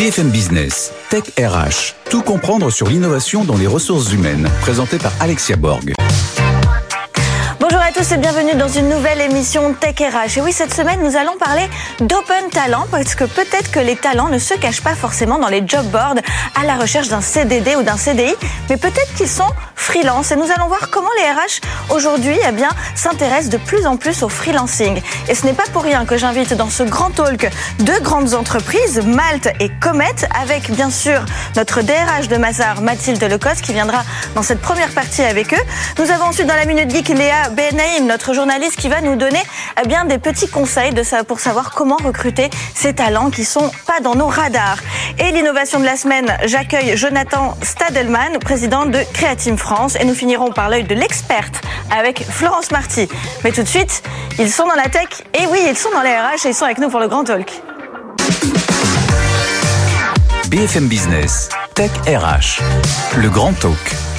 BFM Business, Tech RH, tout comprendre sur l'innovation dans les ressources humaines, présenté par Alexia Borg. Bonjour à tous et bienvenue dans une nouvelle émission Tech RH. Et oui, cette semaine, nous allons parler d'open talent parce que peut-être que les talents ne se cachent pas forcément dans les job boards à la recherche d'un CDD ou d'un CDI, mais peut-être qu'ils sont freelance. Et nous allons voir comment les RH aujourd'hui eh bien, s'intéressent de plus en plus au freelancing. Et ce n'est pas pour rien que j'invite dans ce grand talk deux grandes entreprises, Malte et Comet, avec bien sûr notre DRH de Mazar, Mathilde Lecos, qui viendra dans cette première partie avec eux. Nous avons ensuite dans la Minute Geek Léa Benaïm, notre journaliste, qui va nous donner eh bien, des petits conseils de ça, pour savoir comment recruter ces talents qui sont pas dans nos radars. Et l'innovation de la semaine, j'accueille Jonathan Stadelman, président de Creative France et nous finirons par l'œil de l'experte avec Florence Marty. Mais tout de suite, ils sont dans la tech et oui, ils sont dans les RH et ils sont avec nous pour le Grand Talk. BFM Business, Tech RH, le Grand Talk.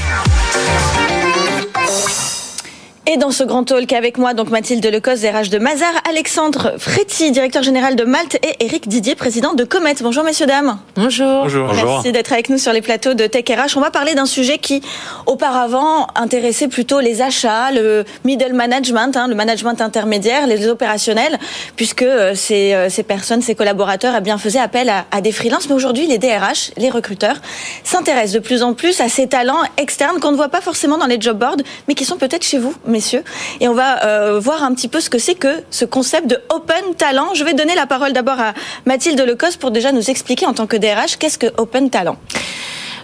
Et dans ce grand talk avec moi, donc Mathilde Lecos, RH de Mazar, Alexandre Fréty, directeur général de Malte, et Eric Didier, président de Comet. Bonjour messieurs, dames. Bonjour. Bonjour. Merci d'être avec nous sur les plateaux de Tech RH. On va parler d'un sujet qui, auparavant, intéressait plutôt les achats, le middle management, hein, le management intermédiaire, les opérationnels, puisque euh, ces, euh, ces personnes, ces collaborateurs, eh bien, faisaient appel à, à des freelances. Mais aujourd'hui, les DRH, les recruteurs, s'intéressent de plus en plus à ces talents externes qu'on ne voit pas forcément dans les job boards, mais qui sont peut-être chez vous, Et on va euh, voir un petit peu ce que c'est que ce concept de open talent. Je vais donner la parole d'abord à Mathilde Lecos pour déjà nous expliquer en tant que DRH qu'est-ce que open talent?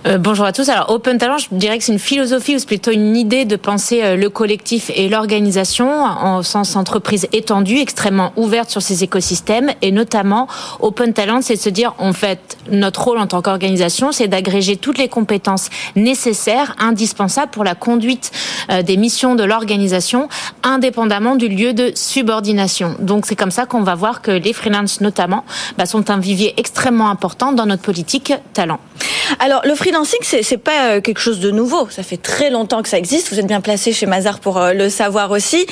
Euh, bonjour à tous. Alors Open Talent, je dirais que c'est une philosophie ou plutôt une idée de penser euh, le collectif et l'organisation en sens entreprise étendue, extrêmement ouverte sur ces écosystèmes et notamment Open Talent, c'est de se dire en fait notre rôle en tant qu'organisation, c'est d'agréger toutes les compétences nécessaires, indispensables pour la conduite euh, des missions de l'organisation, indépendamment du lieu de subordination. Donc c'est comme ça qu'on va voir que les freelances notamment bah, sont un vivier extrêmement important dans notre politique talent. Alors le freelancing, c'est, pas euh, quelque chose de nouveau. Ça fait très longtemps que ça existe. Vous êtes bien placé chez Mazar pour euh, le savoir aussi.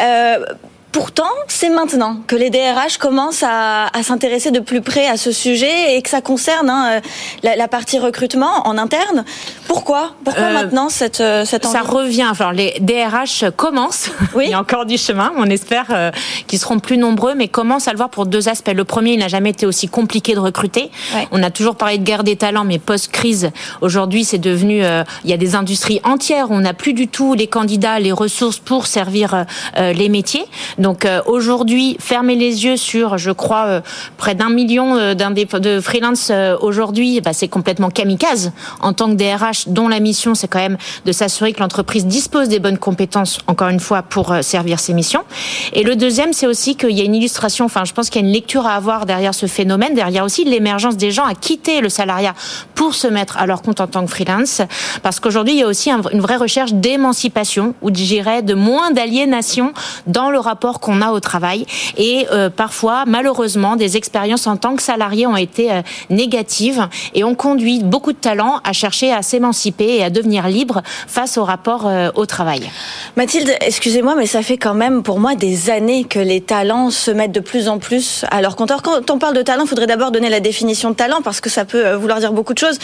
Euh, Pourtant, c'est maintenant que les DRH commencent à, à s'intéresser de plus près à ce sujet et que ça concerne hein, la, la, partie recrutement en interne. Pourquoi? Pourquoi euh, maintenant cette, cette envie? Ça revient. Enfin, les DRH commencent. Oui. Il y a encore du chemin. On espère euh, qu'ils seront plus nombreux, mais commencent à le voir pour deux aspects. Le premier, il n'a jamais été aussi compliqué de recruter. Ouais. On a toujours parlé de guerre des talents, mais post-crise, aujourd'hui, c'est devenu. Euh, il y a des industries entières où on n'a plus du tout les candidats, les ressources pour servir euh, les métiers. Donc euh, aujourd'hui, fermer les yeux sur, je crois, euh, près d'un million euh, de freelance aujourd'hui, bah, c'est complètement kamikaze en tant que DRH, dont la mission, c'est quand même de s'assurer que l'entreprise dispose des bonnes compétences, encore une fois, pour servir ses missions. Et le deuxième, c'est aussi qu'il y a une illustration, enfin, je pense qu'il y a une lecture à avoir derrière ce phénomène, derrière aussi l'émergence des gens à quitter le salariat pour se mettre à leur compte en tant que freelance, parce qu'aujourd'hui, il y a aussi une vraie recherche d'émancipation, ou dirais de moins d'aliénation dans le rapport qu'on a au travail. Et euh, parfois, malheureusement, des expériences en tant que salarié ont été euh, négatives et ont conduit beaucoup de talents à chercher à s'émanciper et à devenir libre face au rapport euh, au travail. Mathilde, excusez-moi, mais ça fait quand même pour moi des années que les talents se mettent de plus en plus à leur compteur. Quand on parle de talent, il faudrait d'abord donner la définition de talent parce que ça peut vouloir dire beaucoup de choses.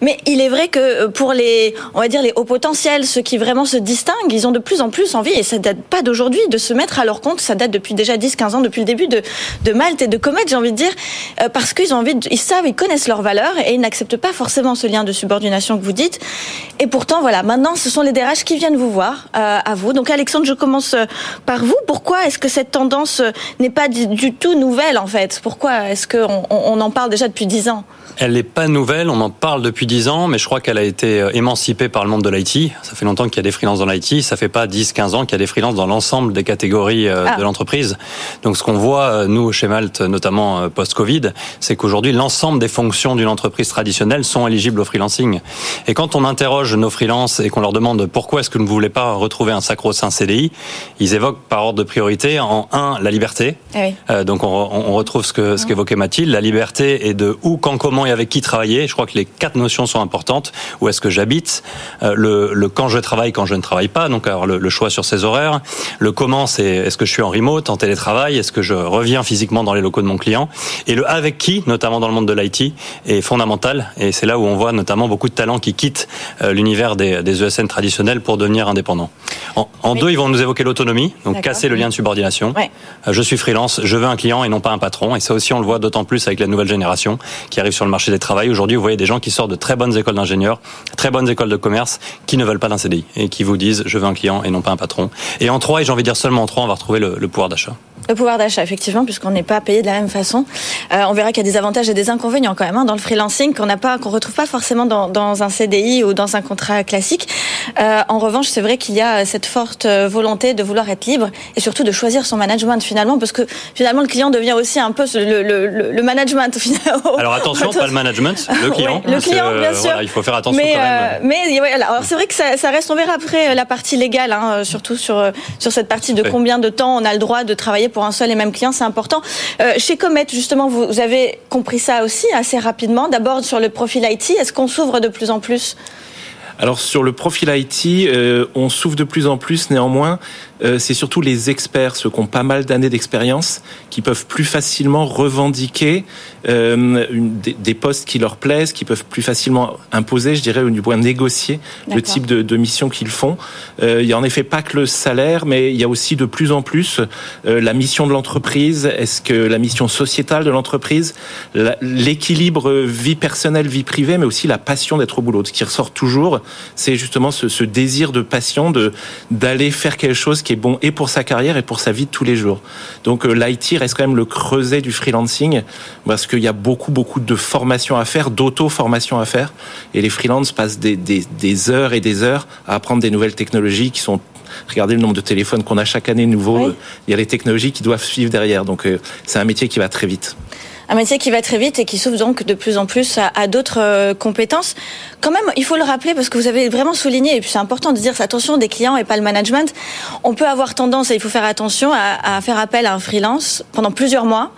Mais il est vrai que pour les, on va dire les hauts potentiels, ceux qui vraiment se distinguent, ils ont de plus en plus envie, et ça date pas d'aujourd'hui, de se mettre à leur ça date depuis déjà 10-15 ans, depuis le début de, Malte et de Comet, j'ai envie de dire, euh, parce qu'ils ont envie, ils savent, ils connaissent leurs valeurs et ils n'acceptent pas forcément ce lien de subordination que vous dites. Et pourtant, voilà, maintenant, ce sont les DRH qui viennent vous voir, euh, à vous. Donc, Alexandre, je commence euh, par vous. Pourquoi est-ce que cette tendance n'est pas du, tout nouvelle, en fait? Pourquoi est-ce qu'on on en parle déjà depuis 10 ans? Elle n'est pas nouvelle, on en parle depuis 10 ans, mais je crois qu'elle a été euh, émancipée par le monde de l'IT. Ça fait longtemps qu'il y a des freelances dans l'IT, ça fait pas 10-15 ans qu'il y a des freelances dans l'ensemble des catégories euh, ah. de l'entreprise. Donc ce qu'on voit, euh, nous, chez Malte, notamment post-Covid, c'est qu'aujourd'hui, l'ensemble des fonctions d'une entreprise traditionnelle sont éligibles au freelancing. Et quand on interroge nos freelances et qu'on leur demande pourquoi est-ce que vous ne voulez pas retrouver un sacro-saint CDI, ils évoquent par ordre de priorité en un, la liberté. Ah oui. euh, donc on, on, retrouve ce que ce qu'évoquait Mathilde, la liberté est de où, quand, comment et avec qui travailler. Je crois que les quatre notions sont importantes. Où est-ce que j'habite euh, le, le, quand je travaille, quand je ne travaille pas. Donc alors le, le choix sur ses horaires. Le comment, c'est est-ce que je suis en remote, en télétravail? Est-ce que je reviens physiquement dans les locaux de mon client? Et le avec qui, notamment dans le monde de l'IT, est fondamental. Et c'est là où on voit notamment beaucoup de talents qui quittent euh, l'univers des, des, ESN traditionnels pour devenir indépendants. En, deux, ils vont nous évoquer l'autonomie, donc casser le lien de subordination. Euh, je suis freelance, je veux un client et non pas un patron. Et ça aussi, on le voit d'autant plus avec la nouvelle génération qui arrive sur le marché des travail. Aujourd'hui, vous voyez des gens qui sortent de très bonnes écoles d'ingénieurs, très bonnes écoles de commerce, qui ne veulent pas d'un CDI et qui vous disent je veux un client et non pas un patron. Et en trois, et j'ai envie de dire seulement en trois, on va retrouver le, le pouvoir d'achat. Le pouvoir d'achat, effectivement, puisqu'on n'est pas payé de la même façon. Euh, on verra qu'il y a des avantages et des inconvénients quand même hein, dans le freelancing qu'on n'a pas, qu'on retrouve pas forcément dans, dans, un CDI ou dans un contrat classique. Euh, en revanche, c'est vrai qu'il y a cette forte euh, volonté de vouloir être libre et surtout de choisir son management finalement, parce que finalement le client devient aussi un peu le, le, le management. Alors attention, pas le management, le client. le client, bien sûr. il faut faire attention mais, quand même. mais alors c'est vrai que ça, ça, reste. On verra après la partie légale, hein, surtout sur sur cette partie de combien de temps on a le droit de travailler pour un seul et même client, c'est important. Euh, chez Comet, justement, vous, avez compris ça aussi assez rapidement. D'abord sur le profil IT, est-ce qu'on s'ouvre de plus en plus? Alors sur le profil IT, euh, on s'ouvre de plus en plus néanmoins euh, c'est surtout les experts, ceux qui ont pas mal d'années d'expérience, qui peuvent plus facilement revendiquer euh, des, postes qui leur plaisent, qui peuvent plus facilement imposer, je dirais, au du point négocier le type de, mission qu'ils font. Euh, il y a en effet pas que le salaire, mais il y a aussi de plus en plus la mission de l'entreprise. Est-ce que la mission sociétale de l'entreprise, l'équilibre vie personnelle, vie privée, mais aussi la passion d'être au boulot. Ce qui ressort toujours, c'est justement ce, ce, désir de passion de d'aller faire quelque chose qui est bon et pour sa carrière et pour sa vie de tous les jours. Donc euh, l'IT reste quand même le creuset du freelancing parce qu'il y a beaucoup beaucoup de formations à faire, d'auto-formation à faire, et les freelances passent des, des, des heures et des heures à apprendre des nouvelles technologies qui sont Regardez le nombre de téléphones qu'on a chaque année nouveau. Il y a les technologies qui doivent suivre derrière. Donc, euh, c'est un métier qui va très vite un métier qui va très vite et qui s'ouvre donc de plus en plus à, d'autres euh, compétences. Quand même, il faut le rappeler parce que vous avez vraiment souligné, et puis c'est important de dire attention des clients et pas le management. On peut avoir tendance, et il faut faire attention, à, à faire appel à un freelance pendant plusieurs mois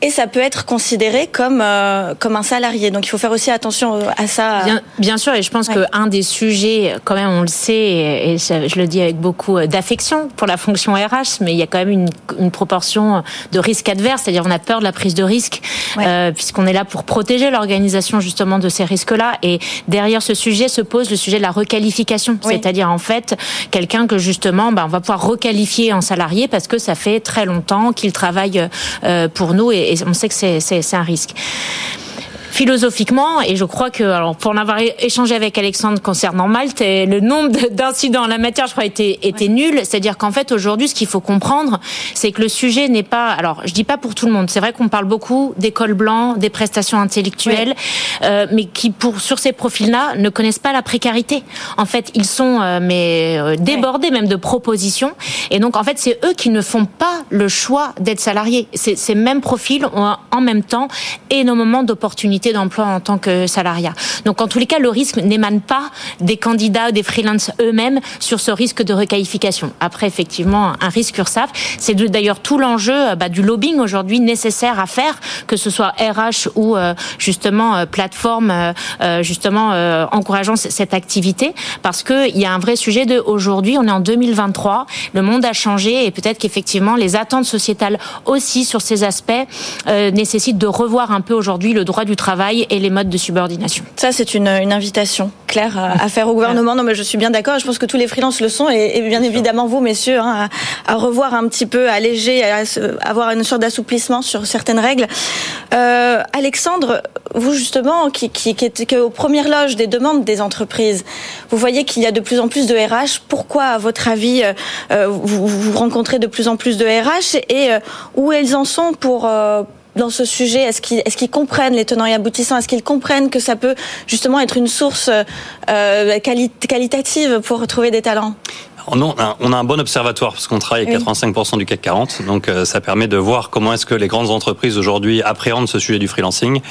et ça peut être considéré comme euh, comme un salarié. Donc il faut faire aussi attention euh, à ça. Bien, bien sûr, et je pense que un des sujets, quand même, on le sait, et je, le dis avec beaucoup euh, d'affection pour la fonction RH, mais il y a quand même une, une proportion de risque adverse, c'est-à-dire on a peur de la prise de risque, euh, puisqu'on est là pour protéger l'organisation justement de ces risques-là. Et derrière ce sujet se pose le sujet de la requalification, c'est-à-dire en fait quelqu'un que justement, ben, on va pouvoir requalifier en salarié parce que ça fait très longtemps qu'il travaille euh, pour nous et, et on sait que c'est un risque philosophiquement, et je crois que, alors pour en avoir échangé avec Alexandre concernant Malte, le nombre d'incidents en la matière, je crois, était, était nul. C'est-à-dire qu'en fait, aujourd'hui, ce qu'il faut comprendre, c'est que le sujet n'est pas, alors je dis pas pour tout le monde, c'est vrai qu'on parle beaucoup d'écoles blancs, des prestations intellectuelles, euh, mais qui, pour, sur ces profils-là, ne connaissent pas la précarité. En fait, ils sont, euh, mais, euh, débordés même de propositions. Et donc, en fait, c'est eux qui ne font pas le choix d'être salariés. Ces mêmes profils ont en même temps énormément d'opportunités d'emploi en tant que salariat. Donc en tous les cas, le risque n'émane pas des candidats, des freelances eux-mêmes sur ce risque de requalification. Après, effectivement, un risque URSAF, c'est d'ailleurs tout l'enjeu bah, du lobbying aujourd'hui nécessaire à faire, que ce soit RH ou euh, justement euh, plateforme, euh, justement encourageant cette activité, parce qu'il y a un vrai sujet de aujourd'hui, on est en 2023, le monde a changé et peut-être qu'effectivement les attentes sociétales aussi sur ces aspects nécessitent de revoir un peu aujourd'hui le droit du travail et les modes de subordination. Ça, c'est une, invitation claire à, faire au gouvernement. Non, mais je suis bien d'accord. Je pense que tous les freelances le sont et, bien évidemment vous, messieurs, hein, à, revoir un petit peu, à alléger, à, avoir une sorte d'assouplissement sur certaines règles. Euh, Alexandre, vous justement, qui, qui, aux premières loges des demandes des entreprises, vous voyez qu'il y a de plus en plus de RH. Pourquoi, à votre avis, euh, euh, vous, vous, rencontrez de plus en plus de RH et où elles en sont pour dans ce sujet Est-ce qu'ils est comprennent les tenants et aboutissants Est-ce qu'ils comprennent que ça peut justement être une source euh, qualitative pour retrouver des talents? On a un bon observatoire parce qu'on travaille avec 85% du CAC 40, donc euh, ça permet de voir comment est-ce que les grandes entreprises aujourd'hui appréhendent ce sujet du freelancing.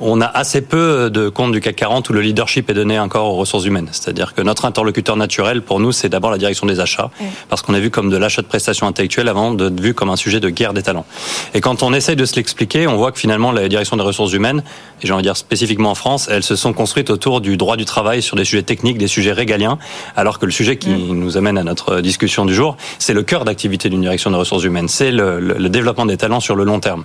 On a assez peu de comptes du CAC 40 où le leadership est donné encore aux ressources humaines. C'est-à-dire que notre interlocuteur naturel, pour nous, c'est d'abord la direction des achats, parce qu'on est vu comme de l'achat de prestations intellectuelles avant d'être vu comme un sujet de guerre des talents. Et quand on essaye de se l'expliquer, on voit que finalement, la direction des ressources humaines, et j'ai envie de dire spécifiquement en France, elles se sont construites autour du droit du travail sur des sujets techniques, des sujets régaliens, alors que le sujet qui nous amène à notre discussion du jour, c'est le cœur d'activité d'une direction des ressources humaines, c'est le, le, développement des talents sur le long terme.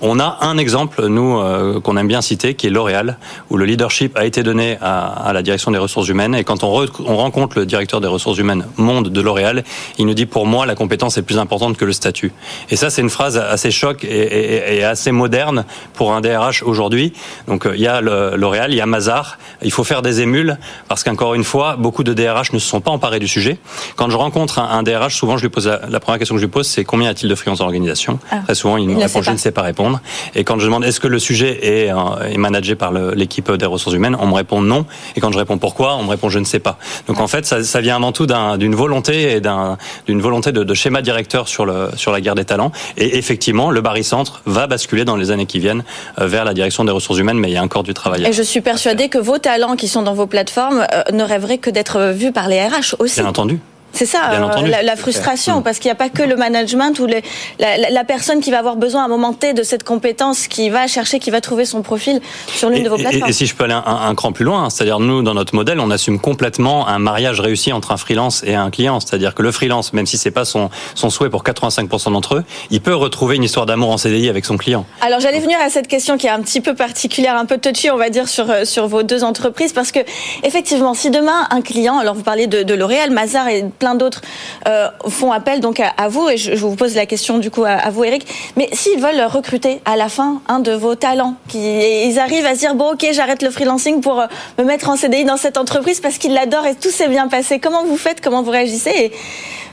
On a un exemple, nous, euh, qu'on aime bien qui est L'Oréal, où le leadership a été donné à, à, la direction des ressources humaines, et quand on, on rencontre le directeur des ressources humaines monde de L'Oréal, il nous dit pour moi la compétence est plus importante que le statut. Et ça, c'est une phrase assez choc et, et, et, assez moderne pour un DRH aujourd'hui. Donc euh, il y a L'Oréal, il y a Mazar. Il faut faire des émules parce qu'encore une fois, beaucoup de DRH ne se sont pas emparés du sujet. Quand je rencontre un, DRH, souvent je lui pose la, première question que je lui pose, c'est combien a-t-il de freelance dans l'organisation? Ah. Très souvent, il, me répond je ne sais pas répondre. Et quand je demande est-ce que le sujet est, est managé par l'équipe des ressources humaines, on me répond non. Et quand je réponds pourquoi, on me répond je ne sais pas. Donc en fait, ça, ça vient avant tout d'une volonté et d'une volonté de, de, schéma directeur sur, le, sur la guerre des talents. Et effectivement, le barycentre va basculer dans les années qui viennent euh, vers la direction des ressources humaines, mais il y a encore du travail. Et je suis persuadée que vos talents qui sont dans vos plateformes euh, ne rêveraient que d'être vus par les RH aussi. Bien entendu. C'est ça, euh, la, frustration, mm. parce qu'il n'y a pas que le management ou les, la, personne qui va avoir besoin à un moment T de cette compétence, qui va chercher, qui va trouver son profil sur l'une de vos plateformes. Et, si je peux aller un, cran plus loin, c'est-à-dire nous, dans notre modèle, on assume complètement un mariage réussi entre un freelance et un client. C'est-à-dire que le freelance, même si c'est pas son, son souhait pour 85% d'entre eux, il peut retrouver une histoire d'amour en CDI avec son client. Alors j'allais venir à cette question qui est un petit peu particulière, un peu touchy, on va dire, sur, euh, sur vos deux entreprises, parce que effectivement, si demain un client, alors vous parlez de, de L'Oréal, Mazar et plein d'autres euh, font appel donc à, vous, et je, vous pose la question du coup à, vous, Eric. Mais s'ils veulent recruter à la fin un de vos talents, qui, ils arrivent à se dire bon, ok, j'arrête le freelancing pour euh, me mettre en CDI dans cette entreprise parce qu'ils l'adorent et tout s'est bien passé. Comment vous faites? Comment vous réagissez? Et,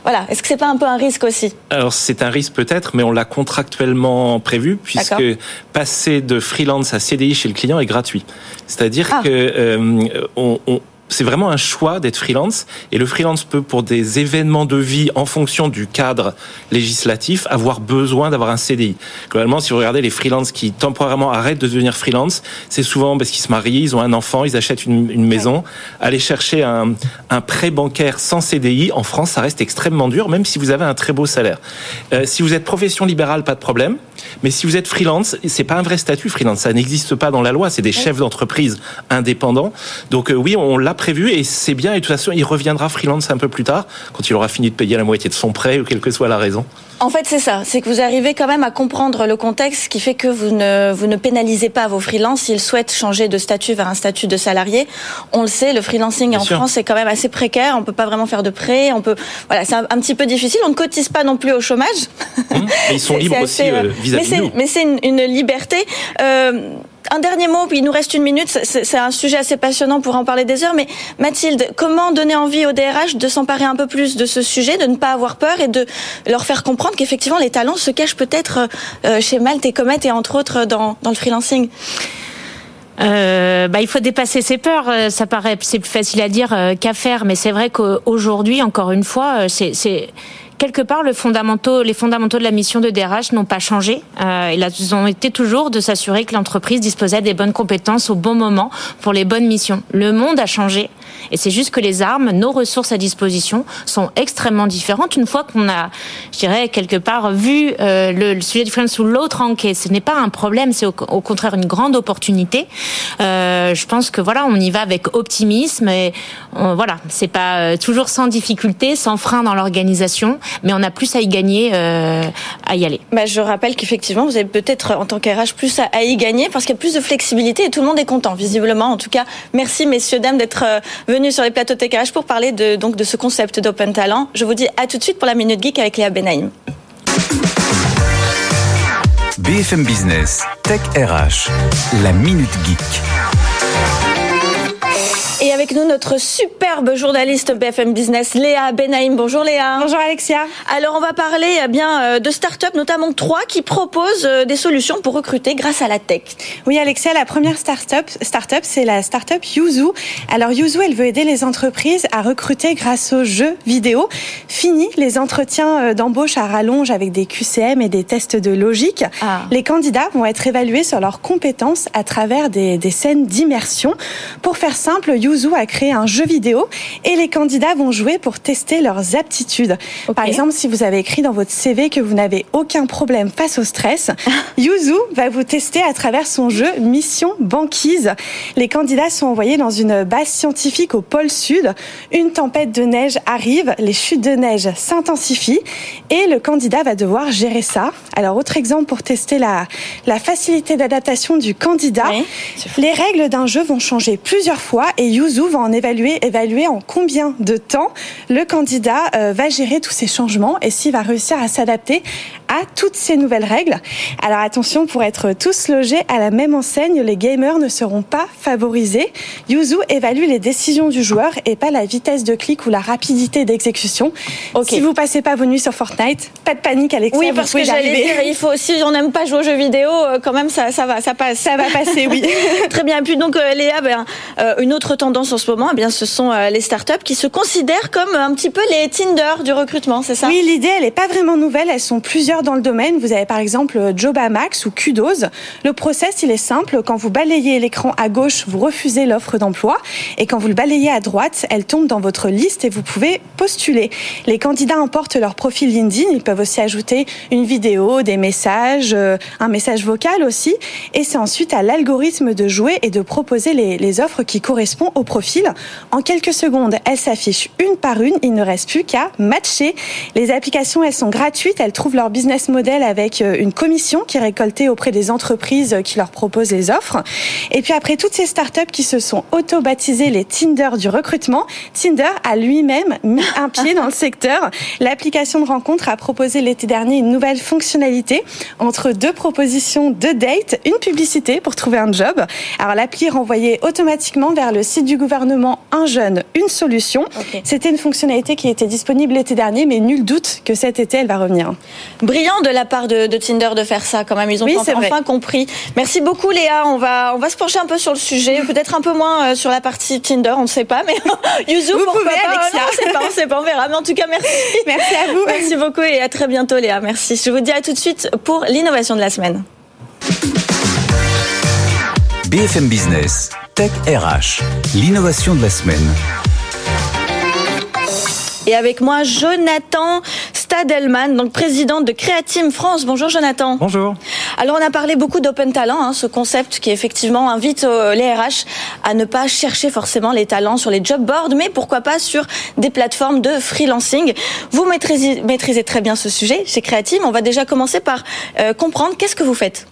voilà. Est-ce que c'est pas un peu un risque aussi? Alors c'est un risque peut-être, mais on l'a contractuellement prévu puisque passer de freelance à CDI chez le client est gratuit. C'est-à-dire ah. que euh, on, on c'est vraiment un choix d'être freelance et le freelance peut pour des événements de vie en fonction du cadre législatif avoir besoin d'avoir un CDI. Globalement, si vous regardez les freelances qui temporairement arrêtent de devenir freelance, c'est souvent parce qu'ils se marient, ils ont un enfant, ils achètent une, maison. Aller chercher un, un, prêt bancaire sans CDI en France, ça reste extrêmement dur, même si vous avez un très beau salaire. Euh, si vous êtes profession libérale, pas de problème. Mais si vous êtes freelance, c'est pas un vrai statut freelance, ça n'existe pas dans la loi. C'est des chefs d'entreprise indépendants. Donc euh, oui, on l'a prévu et c'est bien. Et de toute façon, il reviendra freelance un peu plus tard, quand il aura fini de payer la moitié de son prêt ou quelle que soit la raison. En fait, c'est ça. C'est que vous arrivez quand même à comprendre le contexte qui fait que vous ne, vous ne pénalisez pas vos freelances s'ils souhaitent changer de statut vers un statut de salarié. On le sait, le freelancing en France est quand même assez précaire. On peut pas vraiment faire de prêt. On peut, voilà, c'est un, petit peu difficile. On ne cotise pas non plus au chômage. Mmh. ils sont libres aussi euh, vis-à-vis nous. Mais c'est une, une, liberté. Euh, un dernier mot, puis il nous reste une minute. C'est un sujet assez passionnant pour en parler des heures. Mais Mathilde, comment donner envie au DRH de s'emparer un peu plus de ce sujet, de ne pas avoir peur et de leur faire comprendre qu'effectivement les talents se cachent peut-être euh, chez Malte et Comet et entre autres dans, dans le freelancing euh, bah, il faut dépasser ses peurs. Euh, ça paraît c'est plus facile à dire qu'à faire, mais c'est vrai qu'aujourd'hui, encore une fois, c'est quelque part, le fondamentaux, les fondamentaux de la mission de DRH n'ont pas changé. Euh, ils ont été toujours de s'assurer que l'entreprise disposait des bonnes compétences au bon moment pour les bonnes missions. Le monde a changé. Et c'est juste que les armes, nos ressources à disposition sont extrêmement différentes une fois qu'on a, je dirais, quelque part vu euh, le, sujet du freelance sous l'autre angle. Ce n'est pas un problème, c'est au, contraire une grande opportunité. Euh, je pense que voilà, on y va avec optimisme et on, voilà, c'est pas euh, toujours sans difficulté, sans frein dans l'organisation, mais on a plus à y gagner, à y aller. Bah, je rappelle qu'effectivement, vous avez peut-être en tant qu'RH plus à, y gagner parce qu'il y a plus de flexibilité et tout le monde est content, visiblement. En tout cas, merci messieurs dames d'être venus sur les plateaux TechRH pour parler de, donc, de ce concept d'Open Talent. Je vous dis à tout de suite pour la Minute Geek avec Léa Benaïm. BFM Business, Tech RH, la Minute Geek. Avec nous notre superbe journaliste BFM Business, Léa Benaïm. Bonjour Léa. Bonjour Alexia. Alors on va parler eh bien euh, de start-up, notamment trois qui proposent euh, des solutions pour recruter grâce à la tech. Oui Alexia, la première start-up, start c'est la start-up Yuzu. Alors Yuzu, elle veut aider les entreprises à recruter grâce aux jeux vidéo. Fini les entretiens euh, d'embauche à rallonge avec des QCM et des tests de logique. Ah. Les candidats vont être évalués sur leurs compétences à travers des, des scènes d'immersion. Pour faire simple, Yuzu a créé un jeu vidéo et les candidats vont jouer pour tester leurs aptitudes. Par exemple, si vous avez écrit dans votre CV que vous n'avez aucun problème face au stress, Yuzu va vous tester à travers son jeu Mission Banquise. Les candidats sont envoyés dans une base scientifique au pôle sud. Une tempête de neige arrive, les chutes de neige s'intensifient et le candidat va devoir gérer ça. Alors, autre exemple pour tester la, la facilité d'adaptation du candidat. les règles d'un jeu vont changer plusieurs fois et Yuzu va en évaluer, évaluer en combien de temps le candidat euh, va gérer tous ces changements et s'il va réussir à s'adapter à toutes ces nouvelles règles. Alors attention, pour être tous logés à la même enseigne, les gamers ne seront pas favorisés. Yuzu évalue les décisions du joueur et pas la vitesse de clic ou la rapidité d'exécution. Si vous passez pas vos nuits sur Fortnite, pas de panique Alexia, Oui, parce que j'allais dire, il faut si on n'aime pas jouer aux jeux vidéo, euh, quand même ça, ça va, ça passe. Ça va passer, oui. Très bien. Et puis donc euh, Léa, ben, une autre tendance en ce moment, eh bien, ce sont les startups qui se considèrent comme un petit peu les Tinder du recrutement, c'est ça? Oui, l'idée, elle n'est pas vraiment nouvelle. Elles sont plusieurs dans le domaine. Vous avez par exemple Jobamax ou Kudos. Le process, il est simple. Quand vous balayez l'écran à gauche, vous refusez l'offre d'emploi. Et quand vous le balayez à droite, elle tombe dans votre liste et vous pouvez postuler. Les candidats emportent leur profil LinkedIn. Ils peuvent aussi ajouter une vidéo, des messages, euh, un message vocal aussi. Et c'est ensuite à l'algorithme de jouer et de proposer les, les offres qui correspondent au profil. En quelques secondes, elles s'affichent une par une. Il ne reste plus qu'à matcher. Les applications, elles sont gratuites. Elles trouvent leur business model avec euh, une commission qui est récoltée auprès des entreprises qui leur proposent les offres. Et puis après toutes ces startups qui se sont auto-baptisées les Tinder du recrutement, Tinder a lui-même mis un pied dans le secteur. L'application de rencontre a proposé l'été dernier une nouvelle fonctionnalité entre deux propositions de date, une publicité pour trouver un job. Alors l'appli renvoyait automatiquement vers le site du gouvernement Un jeune, une solution. C'était une fonctionnalité qui était disponible l'été dernier, mais nul doute que cet été, elle va revenir. Brillant de la part de, Tinder de faire ça, quand même. Ils ont enfin, compris. Merci beaucoup, Léa. On va, on va se pencher un peu sur le sujet, peut-être un peu moins euh, sur la partie Tinder, on ne sait pas, mais Yuzu, vous pouvez, pas? Alexia. on ne sait pas, on sait pas, on verra. Mais en tout cas, merci. Merci à vous. Merci beaucoup et à très bientôt, Léa. Merci. Je vous dis à tout de suite pour l'innovation de la semaine. BFM Business, Tech RH, l'innovation de la semaine. Et avec moi, Jonathan Stadelman, donc président de Creatim France. Bonjour Jonathan. Bonjour. Alors on a parlé beaucoup d'open talent, hein, ce concept qui effectivement invite euh, les RH à ne pas chercher forcément les talents sur les job boards, mais pourquoi pas sur des plateformes de freelancing. Vous maîtrisez, maîtrisez très bien ce sujet chez Creatim. On va déjà commencer par euh, comprendre qu'est-ce que vous faites.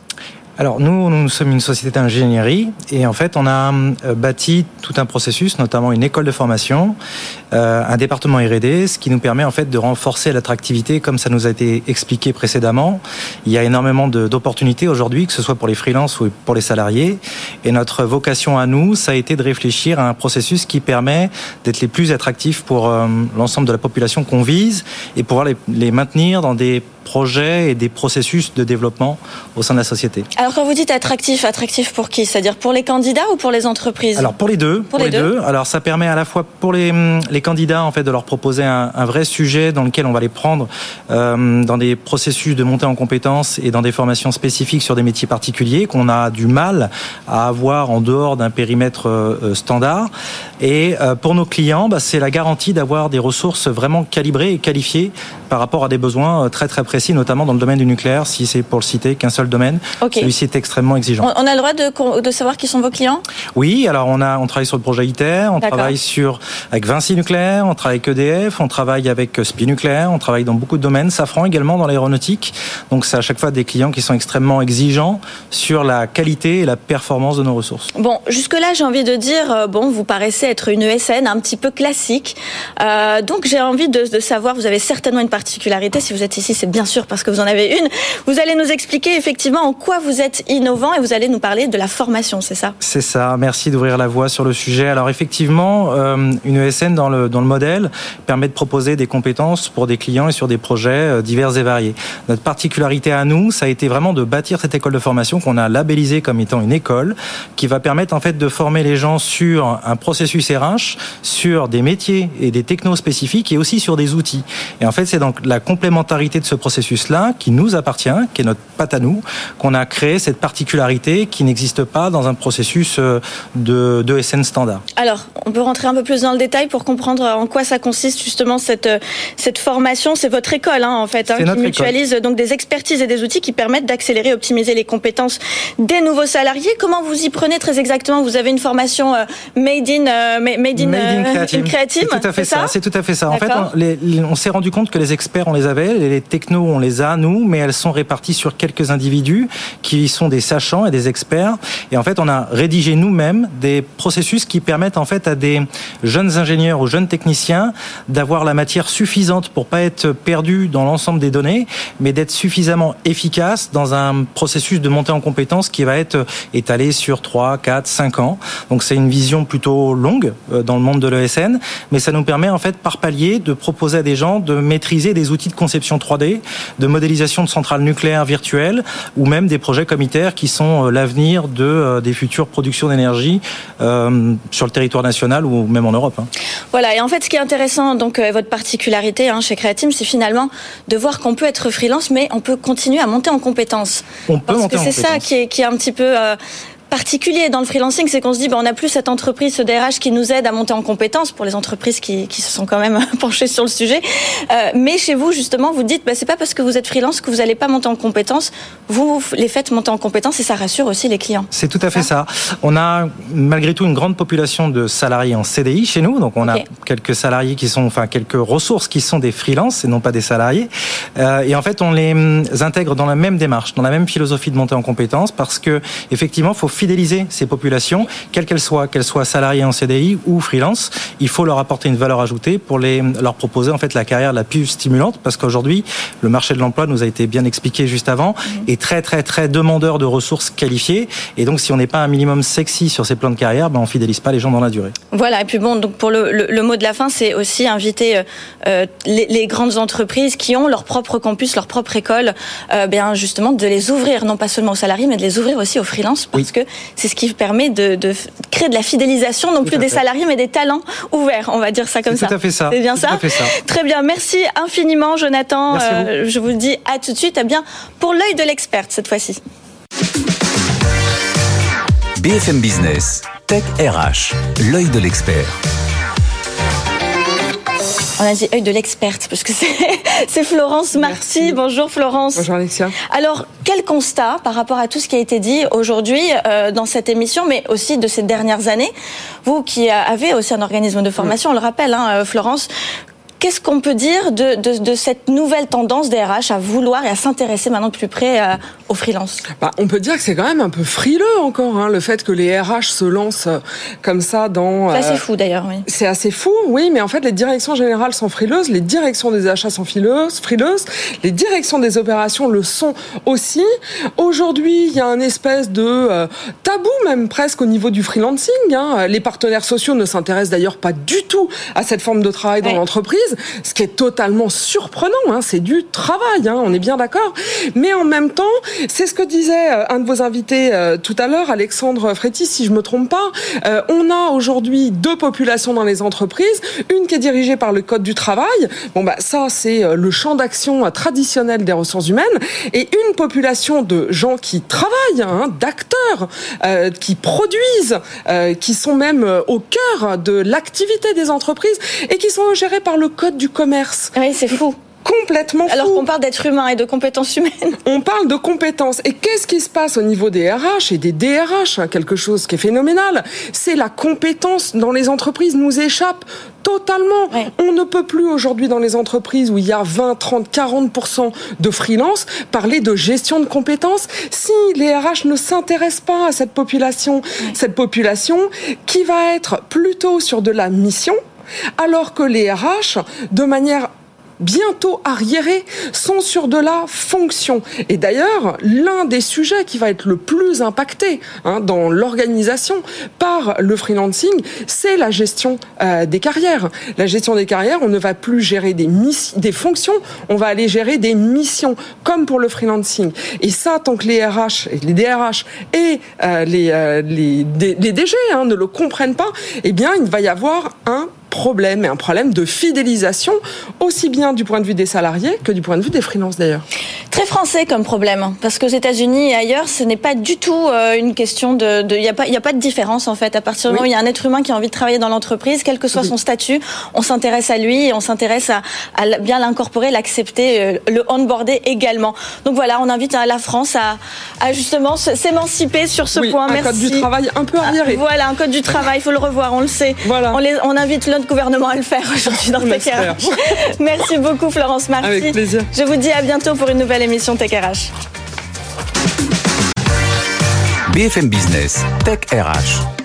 Alors nous, nous sommes une société d'ingénierie et en fait on a euh, bâti tout un processus, notamment une école de formation, euh, un département R&D, ce qui nous permet en fait de renforcer l'attractivité comme ça nous a été expliqué précédemment. Il y a énormément d'opportunités aujourd'hui, que ce soit pour les freelances ou pour les salariés. Et notre vocation à nous, ça a été de réfléchir à un processus qui permet d'être les plus attractifs pour euh, l'ensemble de la population qu'on vise et pouvoir les, les maintenir dans des projets et des processus de développement au sein de la société. Alors quand vous dites attractif, attractif pour qui? C'est-à-dire pour les candidats ou pour les entreprises? Alors pour les deux. Pour, les, deux. Alors ça permet à la fois pour les, les candidats en fait de leur proposer un, un vrai sujet dans lequel on va les prendre euh, dans des processus de montée en compétences et dans des formations spécifiques sur des métiers particuliers qu'on a du mal à avoir en dehors d'un périmètre euh, euh, standard. Et euh, pour nos clients, bah, c'est la garantie d'avoir des ressources vraiment calibrées et qualifiées par rapport à des besoins très très précis, notamment dans le domaine du nucléaire, si c'est pour le citer qu'un seul domaine. Celui-ci est extrêmement exigeant. On a le droit de, de, savoir qui sont vos clients? Oui, alors on a on travaille sur le projet ITER, on travaille sur avec Vinci Nucléaire, on travaille avec EDF, on travaille avec Spi Nucléaire, on travaille dans beaucoup de domaines, Safran également dans l'aéronautique. Donc c'est à chaque fois des clients qui sont extrêmement exigeants sur la qualité et la performance de nos ressources. Bon, jusque-là, j'ai envie de dire, euh, bon, vous paraissez être une ESN un petit peu classique. Euh, donc j'ai envie de, de, savoir, vous avez certainement une partie Si vous êtes ici, c'est bien sûr parce que vous en avez une. Vous allez nous expliquer effectivement en quoi vous êtes innovant et vous allez nous parler de la formation, c'est ça? C'est ça. Merci d'ouvrir la voie sur le sujet. Alors effectivement, euh, une ESN dans le, dans le modèle permet de proposer des compétences pour des clients et sur des projets euh, divers et variés. Notre particularité à nous, ça a été vraiment de bâtir cette école de formation qu'on a labellisée comme étant une école qui va permettre en fait de former les gens sur un processus RH, sur des métiers et des technos spécifiques et aussi sur des outils. Et en fait, c'est donc la complémentarité de ce processus-là qui nous appartient, qui est notre patte à nous, qu'on a créé cette particularité qui n'existe pas dans un processus euh, de, de SN standard. Alors, on peut rentrer un peu plus dans le détail pour comprendre en quoi ça consiste justement cette, euh, cette formation. C'est votre école, hein, en fait, hein, qui mutualise donc des expertises et des outils qui permettent d'accélérer et optimiser les compétences des nouveaux salariés. Comment vous y prenez très exactement? Vous avez une formation euh, made in, made in, made creative. C'est tout à fait ça. C'est tout à fait ça. En fait, on, on s'est rendu compte que les experts, on les avait, les technos, on les a nous, mais elles sont réparties sur quelques individus qui sont des sachants et des experts. Et en fait, on a rédigé nous-mêmes des processus qui permettent en fait à des jeunes ingénieurs ou jeunes techniciens d'avoir la matière suffisante pour pas être perdus dans l'ensemble des données, mais d'être suffisamment efficace dans un processus de montée en compétences qui va être étalé sur 3, 4, 5 ans. Donc c'est une vision plutôt longue euh, dans le monde de l'ESN, mais ça nous permet en fait par palier de proposer à des gens de maîtriser des outils de conception 3D, de modélisation de centrales nucléaires virtuelles ou même des projets comme ITER qui sont euh, l'avenir de euh, des futures productions d'énergie euh, sur le territoire national ou même en Europe. Hein. Voilà, et en fait, ce qui est intéressant, donc votre particularité hein, chez Creatim, c'est finalement de voir qu'on peut être freelance, mais on peut continuer à monter en compétences. On peut Parce monter que c'est ça qui est, qui est un petit peu particulier dans le freelancing, c'est qu'on se dit, ben, on n'a plus cette entreprise, ce DRH qui nous aide à monter en compétences pour les entreprises qui, qui se sont quand même penchées sur le sujet. Euh, mais chez vous, justement, vous dites, ben, c'est pas parce que vous êtes freelance que vous n'allez pas monter en compétences. Vous les faites monter en compétences et ça rassure aussi les clients. C'est tout à fait ça. On a malgré tout une grande population de salariés en CDI chez nous. Donc on a quelques salariés qui sont, enfin quelques ressources qui sont des freelances et non pas des salariés. Euh, et en fait, on les hum, intègre dans la même démarche, dans la même philosophie de monter en compétences parce que effectivement, faut fidéliser ces populations, quelles qu'elles soient, qu'elles soient salariées en CDI ou freelance. Il faut leur apporter une valeur ajoutée pour les, leur proposer en fait la carrière la plus stimulante parce qu'aujourd'hui, le marché de l'emploi nous a été bien expliqué juste avant, est très très très demandeur de ressources qualifiées. Et donc, si on n'est pas un minimum sexy sur ces plans de carrière, ben, on fidélise pas les gens dans la durée. Voilà. Et puis bon, donc pour le, le, mot de la fin, c'est aussi inviter euh, euh, les, les, grandes entreprises qui ont leur propre campus, leur propre école, euh, bien justement de les ouvrir, non pas seulement aux salariés, mais de les ouvrir aussi aux freelances, parce que c'est ce qui permet de, de, créer de la fidélisation, non plus des salariés, mais des talents ouverts, on va dire ça comme ça. Tout à fait ça. C'est bien ça, Très bien, merci infiniment Jonathan. Euh, je vous dis à tout de suite. Eh bien, pour l'œil de l'experte cette fois-ci. BFM Business, Tech RH, l'œil de l'expert. On a dit œil de l'experte, parce que c'est Florence Marty. Bonjour Florence. Bonjour Alexia. Alors, quel constat par rapport à tout ce qui a été dit aujourd'hui euh, dans cette émission, mais aussi de ces dernières années? Vous qui avez aussi un organisme de formation, on le rappelle, hein, euh, Florence, Qu'est-ce qu'on peut dire de, de, de, cette nouvelle tendance des RH à vouloir et à s'intéresser maintenant de plus près euh, aux freelances? Bah, On peut dire que c'est quand même un peu frileux encore, hein, le fait que les RH se lancent euh, comme ça dans... C'est assez euh, fou d'ailleurs, oui. C'est assez fou, oui, mais en fait les directions générales sont frileuses, les directions des achats sont frileuses, frileuses les directions des opérations le sont aussi. Aujourd'hui, il y a un espèce de tabou même presque au niveau du freelancing. Hein. Les partenaires sociaux ne s'intéressent d'ailleurs pas du tout à cette forme de travail dans l'entreprise ce qui est totalement surprenant. Hein, c'est du travail, hein, on est bien d'accord. Mais en même temps, c'est ce que disait euh, un de vos invités euh, tout à l'heure, Alexandre Frétis, si je me trompe pas. Euh, on a aujourd'hui deux populations dans les entreprises, une qui est dirigée par le code du travail. Bon bah ça, c'est le champ d'action traditionnel des ressources humaines, et une population de gens qui travaillent, hein, d'acteurs, qui produisent, qui sont même au cœur de l'activité des entreprises et qui sont gérés par le code du commerce. Oui, c'est fou complètement Alors qu'on parle d'être humain et de compétences humaines. On parle de compétences. Et qu'est-ce qui se passe au niveau des RH et des DRH hein, Quelque chose qui est phénoménal. C'est la compétence dans les entreprises nous échappe totalement. On ne peut plus aujourd'hui dans les entreprises où il y a 20, 30, 40% de freelance parler de gestion de compétences si les RH ne s'intéressent pas à cette population. Cette population qui va être plutôt sur de la mission alors que les RH, de manière bientôt arriérés sont sur de la fonction. Et d'ailleurs, l'un des sujets qui va être le plus impacté hein, dans l'organisation par le freelancing, c'est la gestion euh, des carrières. La gestion des carrières, on ne va plus gérer des, des fonctions, on va aller gérer des missions, comme pour le freelancing. Et ça, tant que les RH, les DRH et euh, les, euh, les, les, DG hein, ne le comprennent pas, eh bien, il va y avoir un problème et un problème de fidélisation, aussi bien du point de vue des salariés que du point de vue des freelances d'ailleurs. Très français comme problème, parce qu'aux États-Unis et ailleurs, ce n'est pas du tout euh, une question de. Il n'y a, pas, a pas de différence en fait. À partir du moment où il y a un être humain qui a envie de travailler dans l'entreprise, quel que soit son statut, on s'intéresse à lui et on s'intéresse à, bien l'incorporer, l'accepter, euh, le onboarder également. Donc voilà, on invite la France à, justement s'émanciper sur ce point. Un code du travail un peu arriéré. Ah, voilà, un code du travail, il faut le revoir, on le sait. Voilà. On, les, on invite gouvernement à le faire aujourd'hui dans Tech Merci beaucoup Florence Marty. Avec plaisir. Je vous dis à bientôt pour une nouvelle émission Tech RH. BFM Business, Tech RH.